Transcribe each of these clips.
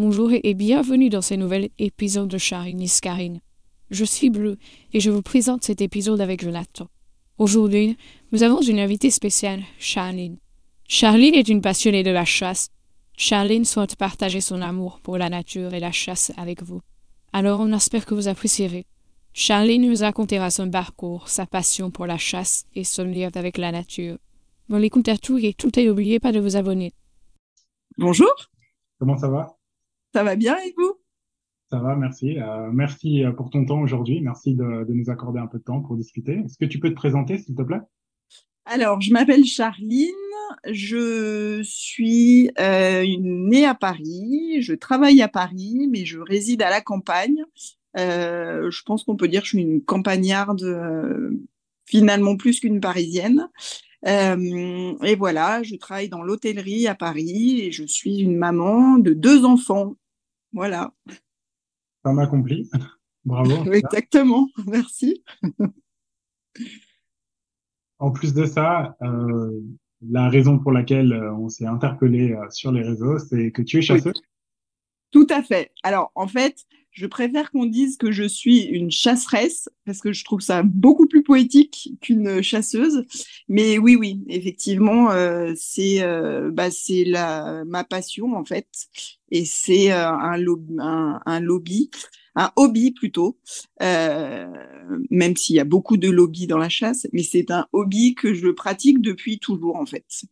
Bonjour et bienvenue dans ce nouvel épisode de Charine Iscarine. Je suis Bleu et je vous présente cet épisode avec Jonathan. Aujourd'hui, nous avons une invitée spéciale, Charline. Charline est une passionnée de la chasse. Charline souhaite partager son amour pour la nature et la chasse avec vous. Alors on espère que vous apprécierez. Charline nous racontera son parcours, sa passion pour la chasse et son lien avec la nature. Bon l'écoute à tout et tout et n'oubliez pas de vous abonner. Bonjour. Comment ça va? Ça va bien et vous? Ça va, merci. Euh, merci euh, pour ton temps aujourd'hui. Merci de, de, nous accorder un peu de temps pour discuter. Est-ce que tu peux te présenter, s'il te plaît? Alors, je m'appelle Charline. Je suis euh, née à Paris. Je travaille à Paris, mais je réside à la campagne. Euh, je pense qu'on peut dire que je suis une campagnarde finalement plus qu'une parisienne. Euh, et voilà, je travaille dans l'hôtellerie à Paris et je suis une maman de deux enfants. Voilà. Ça accompli. Bravo. Exactement. Merci. en plus de ça, euh, la raison pour laquelle on s'est interpellé sur les réseaux, c'est que tu es chasseuse. Oui. Tout à fait. Alors, en fait, je préfère qu'on dise que je suis une chasseresse parce que je trouve ça beaucoup plus poétique qu'une chasseuse. Mais oui, oui, effectivement, euh, c'est euh, bah, la ma passion en fait, et c'est euh, un, lobby, un, lobby, un hobby plutôt, même s'il y a beaucoup de lobbies dans la chasse, mais c'est un hobby que je pratique depuis toujours en fait.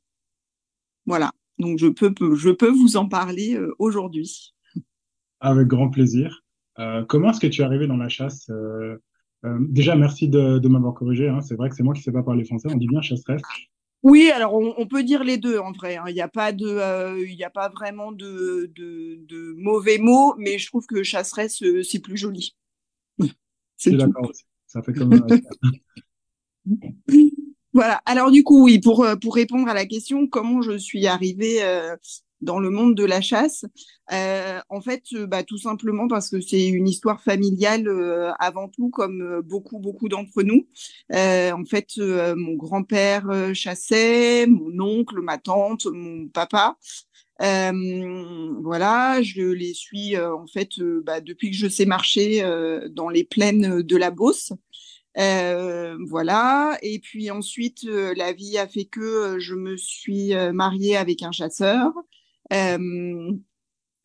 Voilà. Donc je peux je peux vous en parler aujourd'hui. Avec grand plaisir. Euh, comment est-ce que tu es arrivé dans la chasse euh, euh, Déjà, merci de, de m'avoir corrigé. Hein. C'est vrai que c'est moi qui ne sais pas parler français. On dit bien chasseresse. Oui, alors on, on, peut dire les deux en vrai. Il hein. n'y a pas de, il n'y a pas vraiment de, de, de, mauvais mots, mais je trouve que chasseresse c'est plus joli. C'est d'accord aussi. Ça fait comme. voilà. Alors du coup, oui, pour pour répondre à la question, comment je suis arrivée dans le monde de la chasse euh, En fait, euh, bah, tout simplement parce que c'est une histoire familiale euh, avant tout, comme euh, beaucoup, beaucoup d'entre nous. Euh, en fait, mon grand-père chassait, mon oncle, ma tante, mon papa. voilà, je les suis en fait bah, depuis que je sais marcher dans les plaines de la Beauce. Euh, voilà. Et puis ensuite, euh, la vie a fait que euh, je me suis mariée avec un chasseur. Euh,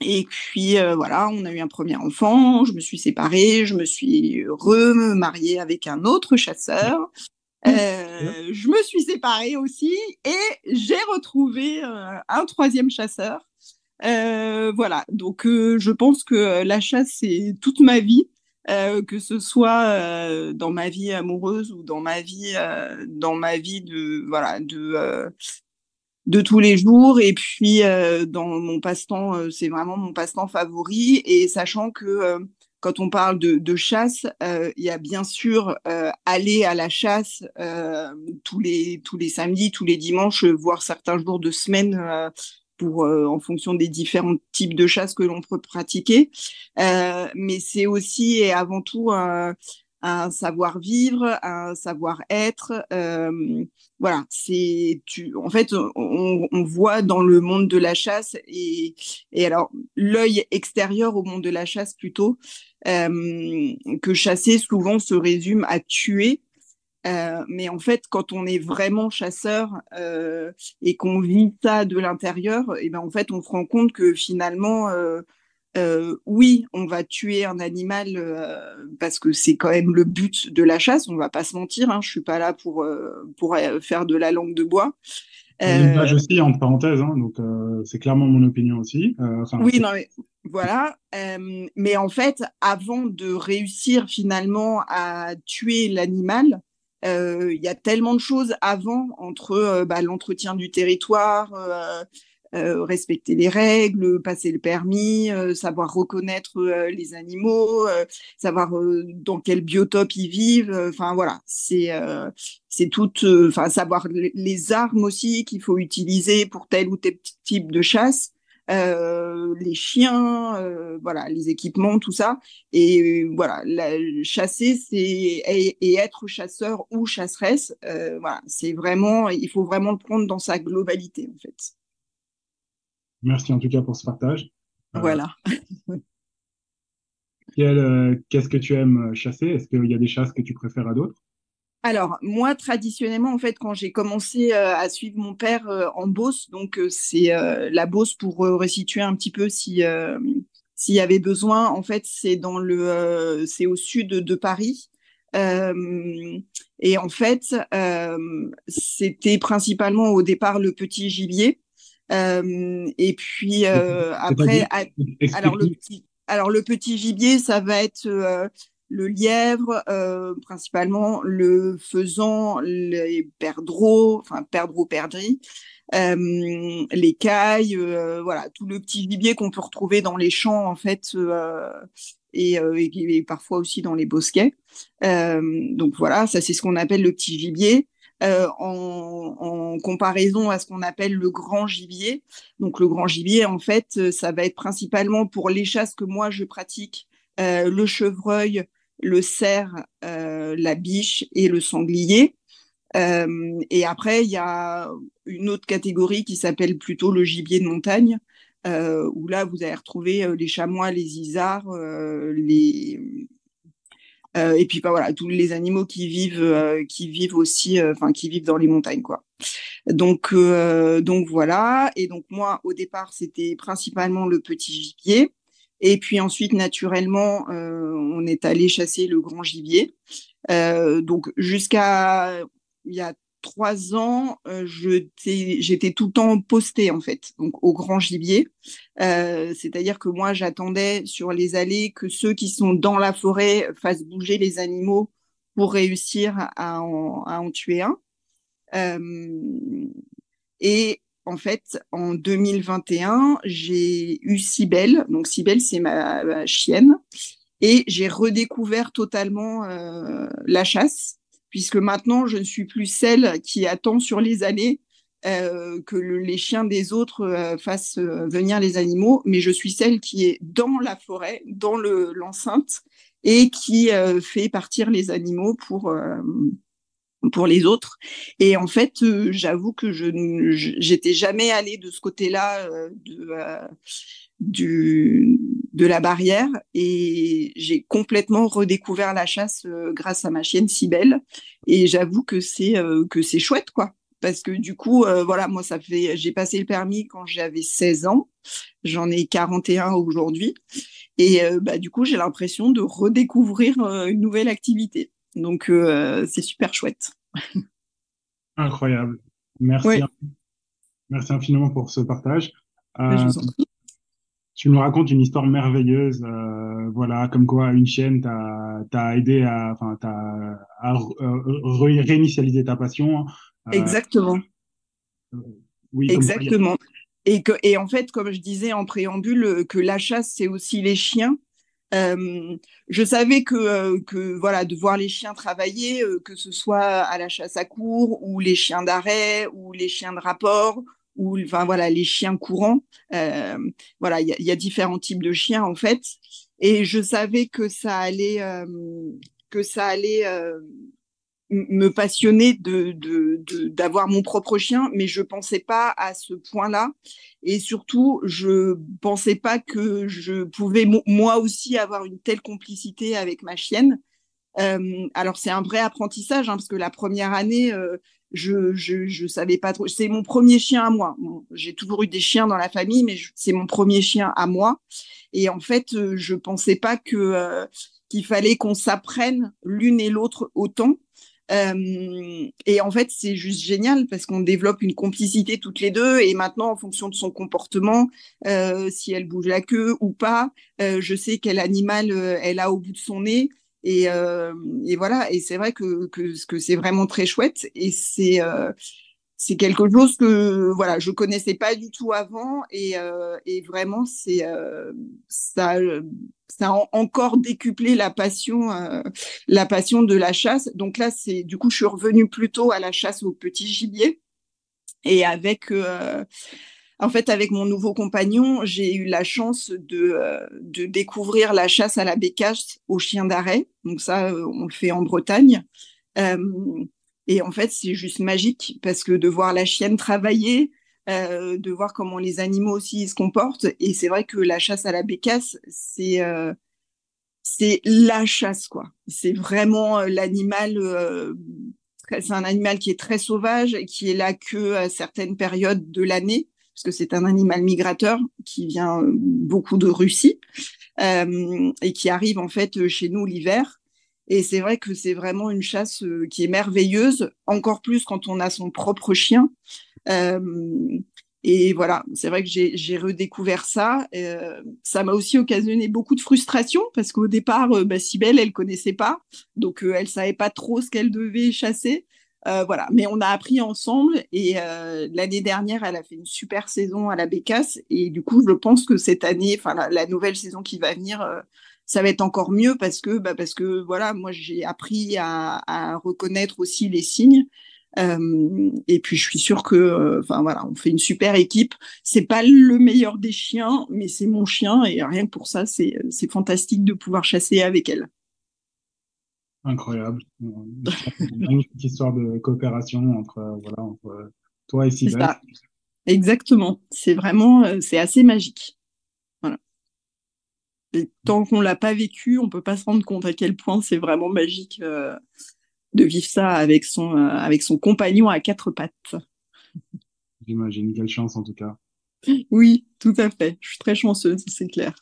et puis euh, voilà, on a eu un premier enfant, je me suis séparée, je me suis remariée avec un autre chasseur. Euh, je me suis séparée aussi et j'ai retrouvé euh, un troisième chasseur. Euh, voilà, donc je pense que la chasse c'est toute ma vie, que ce soit dans ma vie amoureuse ou dans ma vie, dans ma vie de voilà de de tous les jours. Et puis euh, dans mon passe-temps euh, c'est vraiment mon passe-temps favori. Et sachant que euh, quand on parle de, de chasse il y a bien sûr aller à la chasse tous les tous les samedis tous les dimanches voire certains jours de semaine pour en fonction des différents types de chasse que l'on peut pratiquer. Mais c'est aussi et avant tout un savoir-vivre, un savoir-être. Euh, voilà, c'est tu. En fait, on, on, voit dans le monde de la chasse et, et alors l'œil extérieur au monde de la chasse plutôt euh, que chasser souvent se résume à tuer. Euh, mais en fait, quand on est vraiment chasseur euh, et qu'on vit ça de l'intérieur, et ben en fait, on se rend compte que finalement, euh, euh, oui, on va tuer un animal euh, parce que c'est quand même le but de la chasse. On va pas se mentir. Hein, je suis pas là pour euh, pour euh, faire de la langue de bois. Euh, aussi entre parenthèses, hein, donc c'est clairement mon opinion aussi. Oui, non, mais voilà. mais en fait, avant de réussir finalement à tuer l'animal, il y a tellement de choses avant entre bah, l'entretien du territoire euh, respecter les règles, passer le permis, euh, savoir reconnaître euh, les animaux, savoir dans quel biotope ils vivent. Enfin voilà, c'est c'est tout. Enfin savoir les armes aussi qu'il faut utiliser pour tel ou tel type de chasse. Euh, les chiens, euh, voilà, les équipements, tout ça. Et euh, voilà, la, chasser, c'est et, et, être chasseur ou chasseresse, voilà, c'est vraiment, il faut vraiment le prendre dans sa globalité en fait. Merci en tout cas pour ce partage. voilà. Qu'est-ce que tu aimes chasser? Est-ce qu'il y a des chasses que tu préfères à d'autres? Alors, moi, traditionnellement, en fait, quand j'ai commencé à suivre mon père en Beauce, donc c'est la Beauce pour resituer un petit peu si s'il y avait besoin. En fait, c'est dans le, c'est au sud de Paris. et en fait, c'était principalement au départ le petit gibier. Et puis après, alors le petit, alors le petit gibier, ça va être le lièvre, euh, principalement le faisan, les perdreaux, enfin perdreaux perdrix, euh, les cailles, euh, voilà, tout le petit gibier qu'on peut retrouver dans les champs en fait, et, et, parfois aussi dans les bosquets. donc voilà, ça c'est ce qu'on appelle le petit gibier. En, en, comparaison à ce qu'on appelle le grand gibier. Donc le grand gibier, en fait, ça va être principalement pour les chasses que moi je pratique, le chevreuil, le cerf, euh, la biche et le sanglier. Euh, et après, il y a une autre catégorie qui s'appelle plutôt le gibier de montagne, euh, où là, vous allez retrouver les chamois, les isards, les et puis bah, voilà tous les animaux qui vivent qui vivent aussi enfin qui vivent dans les montagnes quoi. Donc donc voilà. Et donc moi au départ c'était principalement le petit gibier. Et puis ensuite, naturellement, euh, on est allé chasser le grand gibier. Euh, donc jusqu'à il y a trois ans, euh, j'étais tout le temps postée en fait, donc au grand gibier. C'est-à-dire que moi, j'attendais sur les allées que ceux qui sont dans la forêt fassent bouger les animaux pour réussir à en, à en tuer un. et en fait, en 2021, j'ai eu Cybelle. Donc, Cybelle, c'est ma, chienne. Et j'ai redécouvert totalement euh, la chasse, puisque maintenant, je ne suis plus celle qui attend sur les allées euh, que les chiens des autres euh, fassent venir les animaux, mais je suis celle qui est dans la forêt, dans l'enceinte, et qui fait partir les animaux pour pour les autres. Et en fait, euh, j'avoue que je j'étais jamais allée de ce côté-là euh, de euh, du de la barrière et j'ai complètement redécouvert la chasse grâce à ma chienne Cybelle et j'avoue que c'est que c'est chouette quoi parce que du coup voilà moi ça fait j'ai passé le permis quand j'avais 16 ans j'en ai 41 aujourd'hui et bah du coup j'ai l'impression de redécouvrir une nouvelle activité donc, euh, c'est super chouette. Incroyable. Merci. Merci infiniment pour ce partage. Euh, tu nous racontes une histoire merveilleuse, euh, voilà, comme quoi une chaîne t'a aidé à, enfin, à réinitialiser ta passion. Exactement. oui, Exactement. Et, que, et en fait, comme je disais en préambule, que la chasse, c'est aussi les chiens. Euh, je savais que, euh, que voilà, de voir les chiens travailler, euh, que ce soit à la chasse à cours ou les chiens d'arrêt ou les chiens de rapport ou enfin voilà les chiens courants. voilà, il y, y, a différents types de chiens en fait, et je savais que ça allait que ça allait me passionner de d'avoir mon propre chien, mais je pensais pas à ce point-là. Et surtout, je pensais pas que je pouvais moi aussi avoir une telle complicité avec ma chienne. Euh, alors c'est un vrai apprentissage hein, parce que la première année, euh, je, je je savais pas trop. C'est mon premier chien à moi. J'ai toujours eu des chiens dans la famille, mais c'est mon premier chien à moi. Et en fait, euh, je pensais pas que qu'il fallait qu'on s'apprenne l'une et l'autre autant. Euh, et en fait, c'est juste génial parce qu'on développe une complicité toutes les deux. Et maintenant, en fonction de son comportement, euh, si elle bouge la queue ou pas, euh, je sais quel animal elle a au bout de son nez. Et, et voilà. Et c'est vrai que, que, que c'est vraiment très chouette. Et c'est c'est quelque chose que voilà je connaissais pas du tout avant et, et vraiment c'est ça ça a encore décuplé la passion, euh, la passion de la chasse. Donc là, c'est du coup, je suis revenue plutôt à la chasse au petit gibier. Et avec, euh, en fait, avec mon nouveau compagnon, j'ai eu la chance de, euh, découvrir la chasse à la bécasse au chien d'arrêt. Donc ça, on le fait en Bretagne. et en fait, c'est juste magique parce que de voir la chienne travailler, de voir comment les animaux aussi se comportent. Et c'est vrai que la chasse à la bécasse, c'est c'est la chasse, quoi. C'est vraiment l'animal. c'est un animal qui est très sauvage, qui est là que à certaines périodes de l'année, parce que c'est un animal migrateur qui vient beaucoup de Russie et qui arrive en fait chez nous l'hiver et c'est vrai que c'est vraiment une chasse euh, qui est merveilleuse, encore plus quand on a son propre chien. Euh, et voilà, c'est vrai que j'ai redécouvert ça. Euh, ça m'a aussi occasionné beaucoup de frustration parce qu'au départ, bah, Sibelle, elle connaissait pas, donc elle savait pas trop ce qu'elle devait chasser. Voilà, mais on a appris ensemble et l'année dernière, elle a fait une super saison à la Bécasse et du coup, je pense que cette année, enfin la, nouvelle saison qui va venir, ça va être encore mieux parce que, bah, parce que voilà, moi j'ai appris à, reconnaître aussi les signes. Euh, et puis je suis sûre que, euh, enfin voilà, on fait une super équipe. C'est pas le meilleur des chiens, mais c'est mon chien et rien que pour ça, c'est c'est fantastique de pouvoir chasser avec elle. Incroyable, une magnifique histoire de coopération entre voilà entre toi et Sylvain. Exactement, c'est vraiment euh, c'est assez magique. Et tant qu'on l'a pas vécu, on peut pas se rendre compte à quel point c'est vraiment magique euh, de vivre ça avec son euh, avec son compagnon à quatre pattes. J'imagine, quelle chance en tout cas. Oui, tout à fait. Je suis très chanceuse, c'est clair.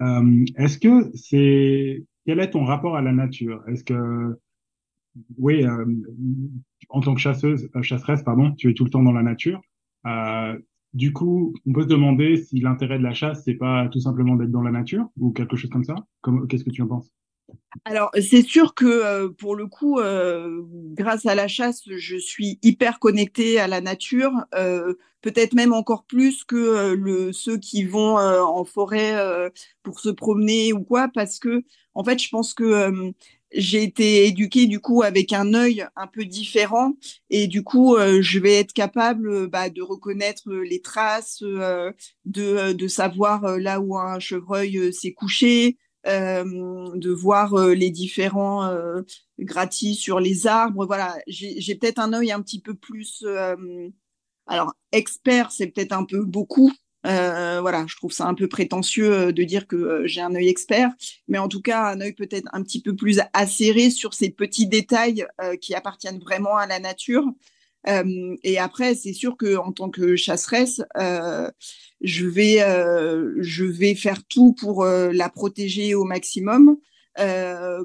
Euh, est-ce que c'est quel est ton rapport à la nature? Est-ce que oui, en tant que chasseuse, chasseresse, pardon, tu es tout le temps dans la nature. Du coup, on peut se demander si l'intérêt de la chasse, c'est pas tout simplement d'être dans la nature ou quelque chose comme ça. Qu'est-ce que tu en penses? Alors, c'est sûr que euh, pour le coup, euh, grâce à la chasse, je suis hyper connectée à la nature, euh, peut-être même encore plus que ceux qui vont en forêt pour se promener ou quoi, parce que en fait, je pense que j'ai été éduquée du coup avec un œil un peu différent et du coup euh, je vais être capable euh, bah, de reconnaître euh, les traces, de, de savoir là où un chevreuil s'est couché, de voir les différents gratis sur les arbres. Voilà, j'ai peut-être un œil un petit peu plus alors expert, c'est peut-être un peu beaucoup, euh, voilà, je trouve ça un peu prétentieux euh, de dire que euh, j'ai un œil expert, mais en tout cas un œil peut-être un petit peu plus acéré sur ces petits détails qui appartiennent vraiment à la nature. et après, c'est sûr que en tant que chasseresse, je vais je vais faire tout pour la protéger au maximum,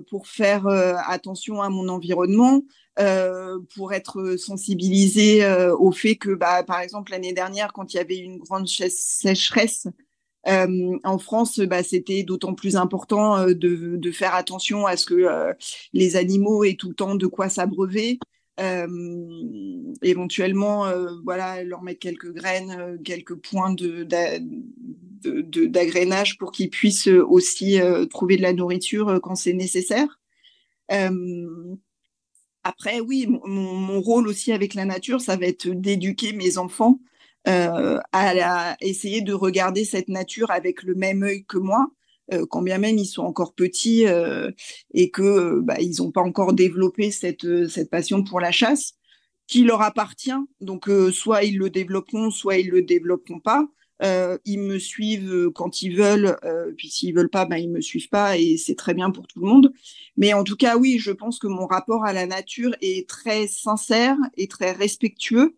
pour faire attention à mon environnement, euh, pour être sensibilisé euh, au fait que, bah, par exemple, l'année dernière, quand il y avait une grande sécheresse euh, en France, bah, c'était d'autant plus important de, de, faire attention à ce que les animaux aient tout le temps de quoi s'abreuver. éventuellement, voilà, leur mettre quelques graines, quelques points de, d'agrénage pour qu'ils puissent aussi trouver de la nourriture quand c'est nécessaire. Après, oui, mon, rôle aussi avec la nature, ça va être d'éduquer mes enfants euh, à, essayer de regarder cette nature avec le même œil que moi, euh, quand bien même ils sont encore petits euh, et que bah, ils n'ont pas encore développé cette, passion pour la chasse, qui leur appartient. Donc, soit ils le développeront, soit ils le développeront pas. Euh, ils me suivent euh, quand ils veulent, euh, puis s'ils veulent pas, ben ils me suivent pas et c'est très bien pour tout le monde. Mais en tout cas, oui, je pense que mon rapport à la nature est très sincère et très respectueux.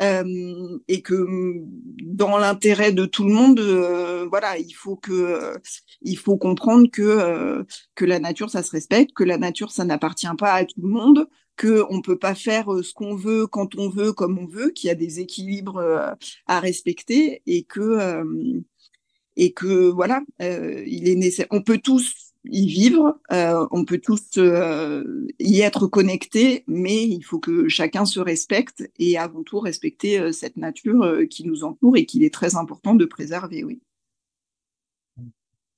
Euh, et que mm, dans l'intérêt de tout le monde, euh, voilà, il faut que, il faut comprendre que que la nature ça se respecte, que la nature ça n'appartient pas à tout le monde, qu'on ne peut pas faire euh, ce qu'on veut quand on veut, comme on veut, qu'il y a des équilibres euh, à respecter et que, euh, et que voilà, il est nécessaire. On peut tous y vivre, on peut tous y être connectés, mais il faut que chacun se respecte et avant tout respecter cette nature qui nous entoure et qu'il est très important de préserver, oui.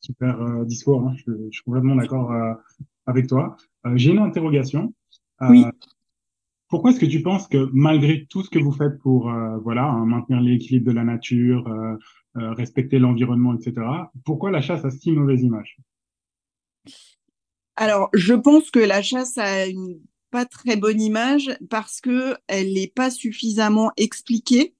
Super discours, hein. je, je, suis complètement d'accord avec toi. J'ai une interrogation. Oui. Euh, pourquoi est-ce que tu penses que malgré tout ce que vous faites pour euh, voilà hein, maintenir l'équilibre de la nature, euh, respecter l'environnement, etc., pourquoi la chasse a si mauvaise image? Alors, je pense que la chasse a une pas très bonne image parce que elle n'est pas suffisamment expliquée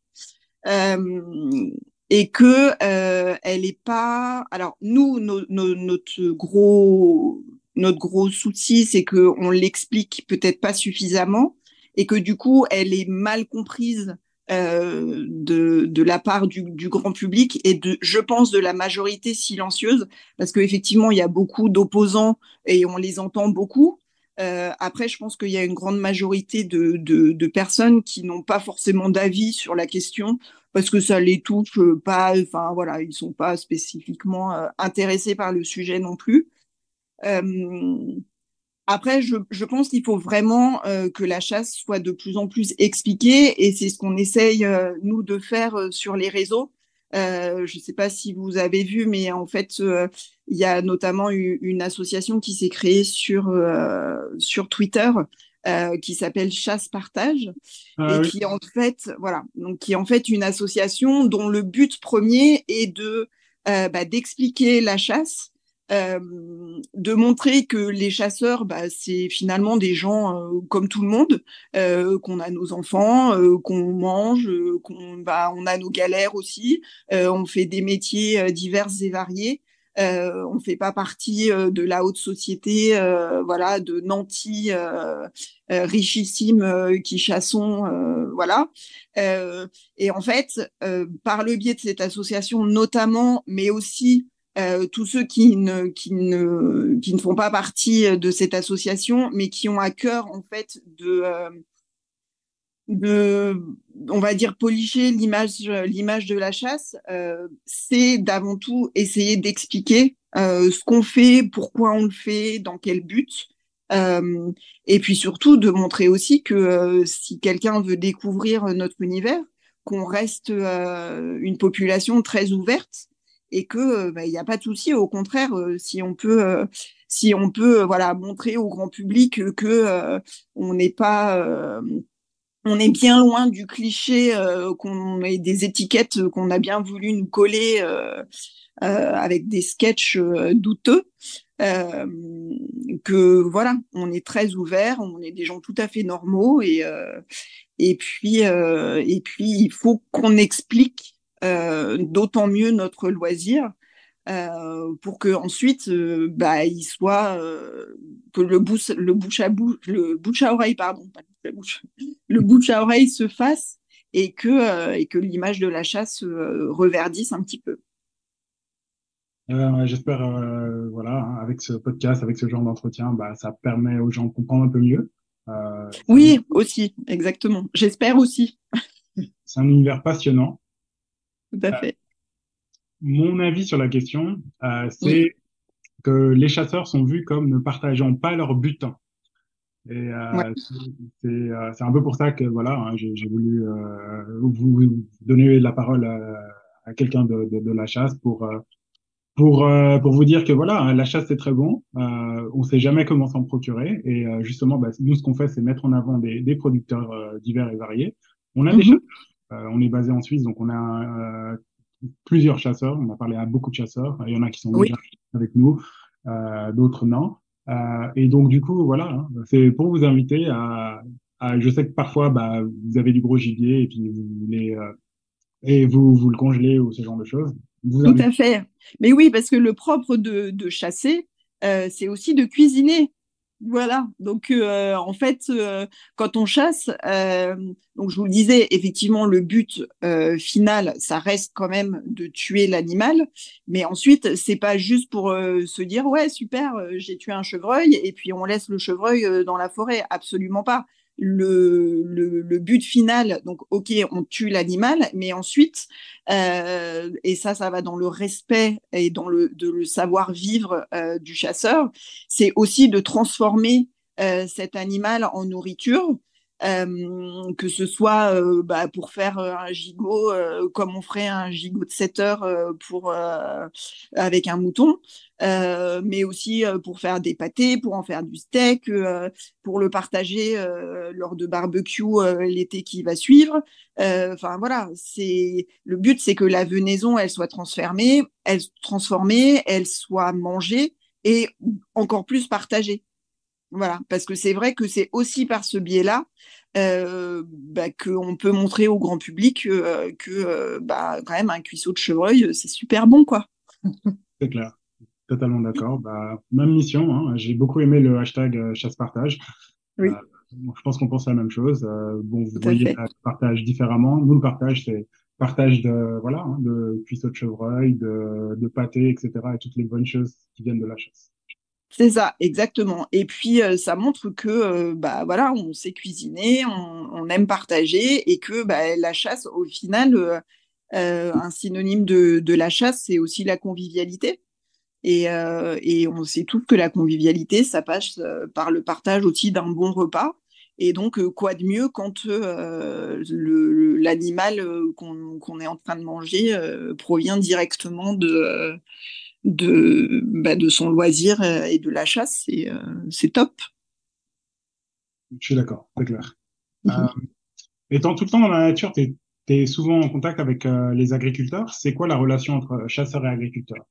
et que elle n'est pas. Alors nous, notre gros notre gros souci, c'est que on l'explique peut-être pas suffisamment et que du coup, elle est mal comprise euh, de, de la part du, grand public et de, je pense, de la majorité silencieuse, parce qu'effectivement, il y a beaucoup d'opposants et on les entend beaucoup. Euh, après, je pense qu'il y a une grande majorité de, de, de personnes qui n'ont pas forcément d'avis sur la question parce que ça les touche pas. Enfin voilà, ils sont pas spécifiquement euh, intéressés par le sujet non plus. Euh, après, je, je pense qu'il faut vraiment euh, que la chasse soit de plus en plus expliquée et c'est ce qu'on essaye, euh, nous, de faire euh, sur les réseaux. je ne sais pas si vous avez vu, mais en fait, il y a notamment une association qui s'est créée sur, sur Twitter qui s'appelle Chasse Partage ah et qui en fait, voilà, donc qui est en fait une association dont le but premier est de bah, d'expliquer la chasse euh, de montrer que les chasseurs, bah, c'est finalement des gens euh, comme tout le monde, euh, qu'on a nos enfants, qu'on mange, qu'on bah, on a nos galères aussi, on fait des métiers divers et variés. Euh, on fait pas partie de la haute société, voilà, de nantis richissimes qui chassons, voilà. et en fait, par le biais de cette association notamment, mais aussi euh, tous ceux qui ne, qui, ne, qui ne font pas partie de cette association, mais qui ont à cœur en fait de, euh, de on va dire policher l'image l'image de la chasse, euh, c'est d'avant tout essayer d'expliquer euh, ce qu'on fait, pourquoi on le fait, dans quel but. Euh, et puis surtout de montrer aussi que si quelqu'un veut découvrir notre univers, qu'on reste une population très ouverte et que euh, bah, il n'y a pas de souci. Au contraire, euh, si on peut, euh, si on peut, voilà, montrer au grand public que on n'est pas on est bien loin du cliché qu'on ait des étiquettes qu'on a bien voulu nous coller avec des sketchs douteux. que voilà, on est très ouvert, on est des gens tout à fait normaux et et puis et puis il faut qu'on explique euh, d'autant mieux notre loisir. Euh, pour que ensuite euh, bah, il soit que le bouche le bouche à bouche le bouche à oreille pardon le bouche à oreille se fasse et que et que l'image de la chasse reverdisse un petit peu. J'espère voilà avec ce podcast avec ce genre d'entretien bah, ça permet aux gens de comprendre un peu mieux. oui aussi exactement j'espère aussi. C'est un univers passionnant tout à euh, fait. mon avis sur la question, euh, c'est que les chasseurs sont vus comme ne partageant pas leur butin. Et euh, c'est un peu pour ça que voilà, hein, j'ai voulu vous donner la parole à, quelqu'un de, de, la chasse pour pour pour vous dire que voilà, hein, la chasse c'est très bon. On sait jamais comment s'en procurer et justement, bah, nous ce qu'on fait, c'est mettre en avant des, des producteurs divers et variés. On a des mm-hmm. chasseurs on est basé en Suisse, donc on a euh, plusieurs chasseurs. On a parlé à beaucoup de chasseurs. Il y en a qui sont déjà avec nous, euh, d'autres non. et donc du coup, voilà, hein, c'est pour vous inviter à, je sais que parfois, bah, vous avez du gros gibier et puis vous voulez et vous vous le congelez ou ce genre de choses. Tout à fait. Mais oui, parce que le propre de, de chasser, c'est aussi de cuisiner. Voilà, donc euh, en fait, euh, quand on chasse, euh, donc je vous le disais, effectivement, le but final, ça reste quand même de tuer l'animal, mais ensuite, c'est pas juste pour se dire ouais super, j'ai tué un chevreuil et puis on laisse le chevreuil dans la forêt, absolument pas le, le, but final, donc ok, on tue l'animal, mais ensuite, euh, et ça, ça va dans le respect et dans le, de le savoir-vivre euh, du chasseur, c'est aussi de transformer euh, cet animal en nourriture que ce soit euh, bah, pour faire euh, un gigot comme on ferait un gigot de 7 heures pour avec un mouton, mais aussi pour faire des pâtés, pour en faire du steak, pour le partager lors de barbecue l'été qui va suivre. Enfin voilà, c'est le but, c'est que la venaison elle soit transformée, elle transformée, elle soit mangée et encore plus partagée. Voilà, parce que c'est vrai que c'est aussi par ce biais-là euh, bah, qu'on peut montrer au grand public euh, que euh, bah, quand même un cuisseau de chevreuil, c'est super bon, quoi. c'est clair, totalement d'accord. Bah, même mission, hein. j'ai beaucoup aimé le hashtag chasse-partage. Oui. je pense qu'on pense la même chose. bon, vous voyez le partage différemment. Nous, le partage, c'est partage de voilà hein, de cuisseaux de chevreuil, de, de pâté, etc. et toutes les bonnes choses qui viennent de la chasse. C'est ça, exactement. Et puis, euh, ça montre que, euh, bah voilà, on sait cuisiner, on, aime partager et que bah, la chasse, au final, euh, un synonyme de, la chasse, c'est aussi la convivialité. Et, et, on sait tous que la convivialité, ça passe par le partage aussi d'un bon repas. Et donc, quoi de mieux quand l'animal qu'on est en train de manger provient directement de de, bah, de son loisir euh, et de la chasse, c'est euh, top. Je suis d'accord, c'est clair. Mhm. Euh, étant tout le temps dans la nature, tu es, souvent en contact avec les agriculteurs. C'est quoi la relation entre chasseurs et agriculteurs?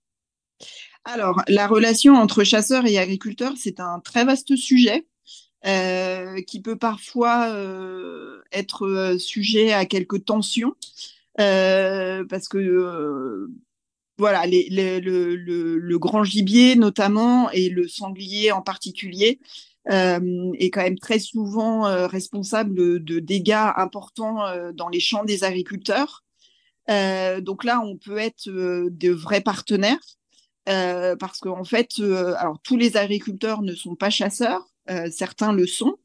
Alors, la relation entre chasseurs et agriculteurs, c'est un très vaste sujet. qui peut parfois être sujet à quelques tensions, parce que voilà, le, grand gibier notamment et le sanglier en particulier euh, est quand même très souvent euh, responsable de dégâts importants euh, dans les champs des agriculteurs. donc là, on peut être de vrais partenaires parce qu'en fait, alors tous les agriculteurs ne sont pas chasseurs, certains le sont.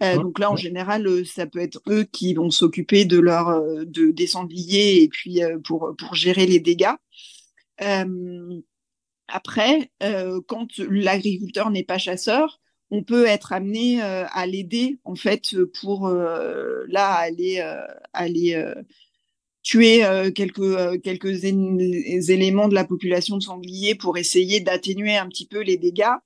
donc là, en général, ça peut être eux qui vont s'occuper de leur de, des sangliers et puis pour pour gérer les dégâts. Euh, après, euh, quand l'agriculteur n'est pas chasseur, on peut être amené euh, à l'aider en fait pour là aller aller tuer quelques quelques éléments de la population de sangliers pour essayer d'atténuer un petit peu les dégâts.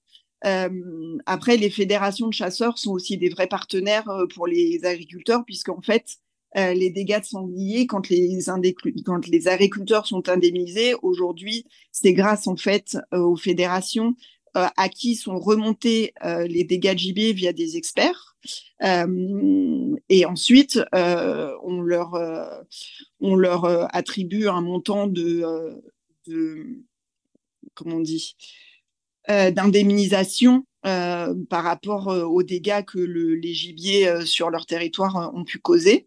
après, les fédérations de chasseurs sont aussi des vrais partenaires pour les agriculteurs puisqu'en fait euh, les dégâts de sanglier quand les, quand les agriculteurs sont indemnisés. Aujourd'hui, c'est grâce en fait euh, aux fédérations euh, à qui sont remontés les dégâts de gibier via des experts. et ensuite, on leur, on leur attribue un montant de, de comment on dit, d'indemnisation par rapport aux dégâts que le, les gibiers sur leur territoire ont pu causer.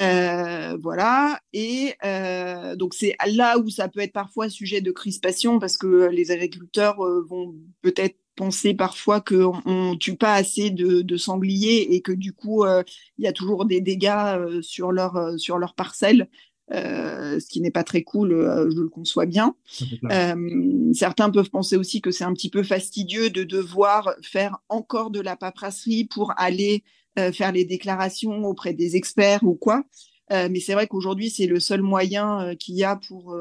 Euh, voilà. Et euh, donc c'est là où ça peut être parfois sujet de crispation parce que les agriculteurs euh, vont peut-être penser parfois qu'on ne tue pas assez de, sangliers et que du coup il y a toujours des dégâts sur leur sur leur parcelle. ce qui n'est pas très cool, je le conçois bien. certains peuvent penser aussi que c'est un petit peu fastidieux de devoir faire encore de la paperasserie pour aller euh, faire les déclarations auprès des experts ou quoi. Euh, mais c'est vrai qu'aujourd'hui, c'est le seul moyen euh, qu'il y a pour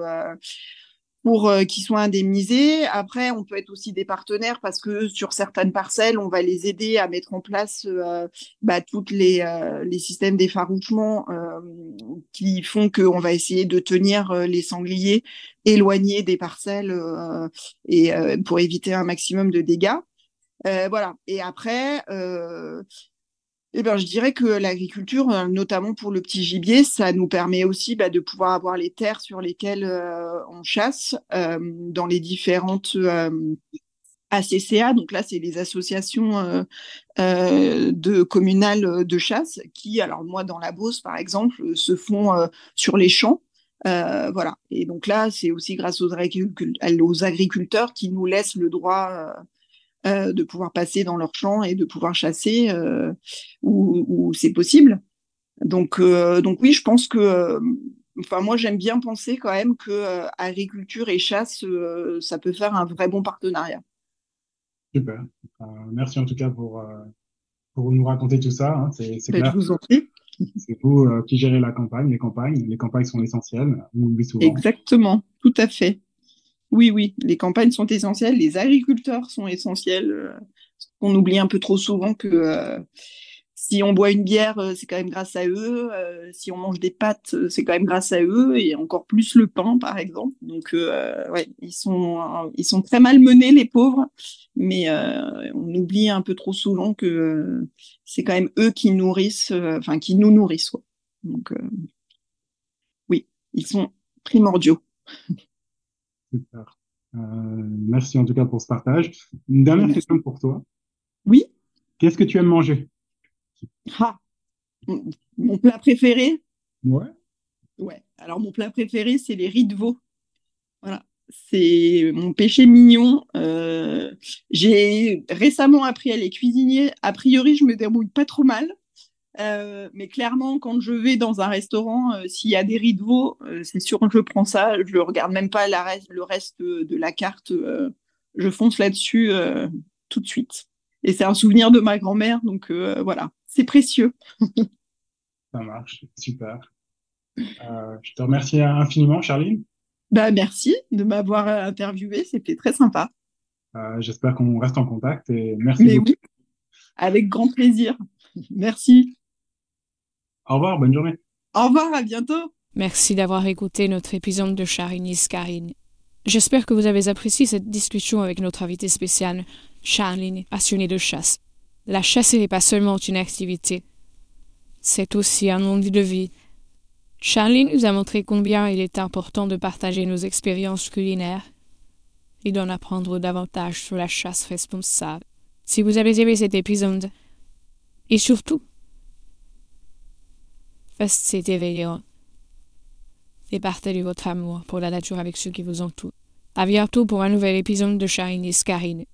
pour qu'ils soient indemnisés. Après, on peut être aussi des partenaires parce que sur certaines parcelles, on va les aider à mettre en place euh, bah, toutes les, les systèmes d'effarouchement euh, qui font qu'on va essayer de tenir les sangliers éloignés des parcelles et pour éviter un maximum de dégâts. voilà. Et après, eh ben, je dirais que l'agriculture, euh, notamment pour le petit gibier, ça nous permet aussi bah, de pouvoir avoir les terres sur lesquelles euh, on chasse euh, dans les différentes ACCA. Donc là, c'est les associations de communales de chasse qui, alors moi, dans la Beauce, par exemple, se font sur les champs. voilà. Et donc là, c'est aussi grâce aux, aux, agriculteurs qui nous laissent le droit euh, de pouvoir passer dans leur champ et de pouvoir chasser euh, où, c'est possible. Donc, euh, donc oui, je pense que, enfin moi j'aime bien penser quand même que agriculture et chasse, ça peut faire un vrai bon partenariat. Super. merci en tout cas pour pour nous raconter tout ça. Hein. C'est ben, clair. Je vous en prie. C'est vous qui gérez la campagne, les campagnes. Les campagnes sont essentielles. Exactement, tout à fait. Oui, oui, les campagnes sont essentielles, les agriculteurs sont essentiels. Euh, on oublie un peu trop souvent que euh, si on boit une bière, euh, c'est quand même grâce à eux. Si on mange des pâtes, c'est quand même grâce à eux. Et encore plus le pain, par exemple. Donc, ouais, ils sont, ils sont très mal menés, les pauvres. Mais on oublie un peu trop souvent que c'est quand même eux qui nourrissent, enfin, qui nous nourrissent. Donc, oui, ils sont primordiaux. Super. merci en tout cas pour ce partage. Une dernière question pour toi. Oui. Qu'est-ce que tu aimes manger? Ah, mon plat préféré? Ouais. Ouais. Alors, mon plat préféré, c'est les riz de veau. Voilà. C'est mon péché mignon. Euh, j'ai récemment appris à les cuisiner. A priori, je me débrouille pas trop mal. Euh, mais clairement, quand je vais dans un restaurant, euh, s'il y a des riz de veau, c'est sûr que je prends ça. Je ne regarde même pas le reste de la carte. je fonce là-dessus tout de suite. Et c'est un souvenir de ma grand-mère, donc voilà c'est précieux. Ça marche, super. Euh, je te remercie infiniment, Charline. Bah, merci de m'avoir interviewé, c'était très sympa. Euh, j'espère qu'on reste en contact et merci beaucoup. Oui, avec grand plaisir. Merci. Au revoir, bonne journée. Au revoir, à bientôt. Merci d'avoir écouté notre épisode de Charline Karine. J'espère que vous avez apprécié cette discussion avec notre invité spécial, Charline, passionnée de chasse. La chasse n'est pas seulement une activité, c'est aussi un monde de vie. Charlie nous a montré combien il est important de partager nos expériences culinaires et d'en apprendre davantage sur la chasse responsable. Si vous avez aimé cet épisode, et surtout, restez éveillant et partagez votre amour pour la nature avec ceux qui vous entourent. À bientôt pour un nouvel épisode de Shiny Karine.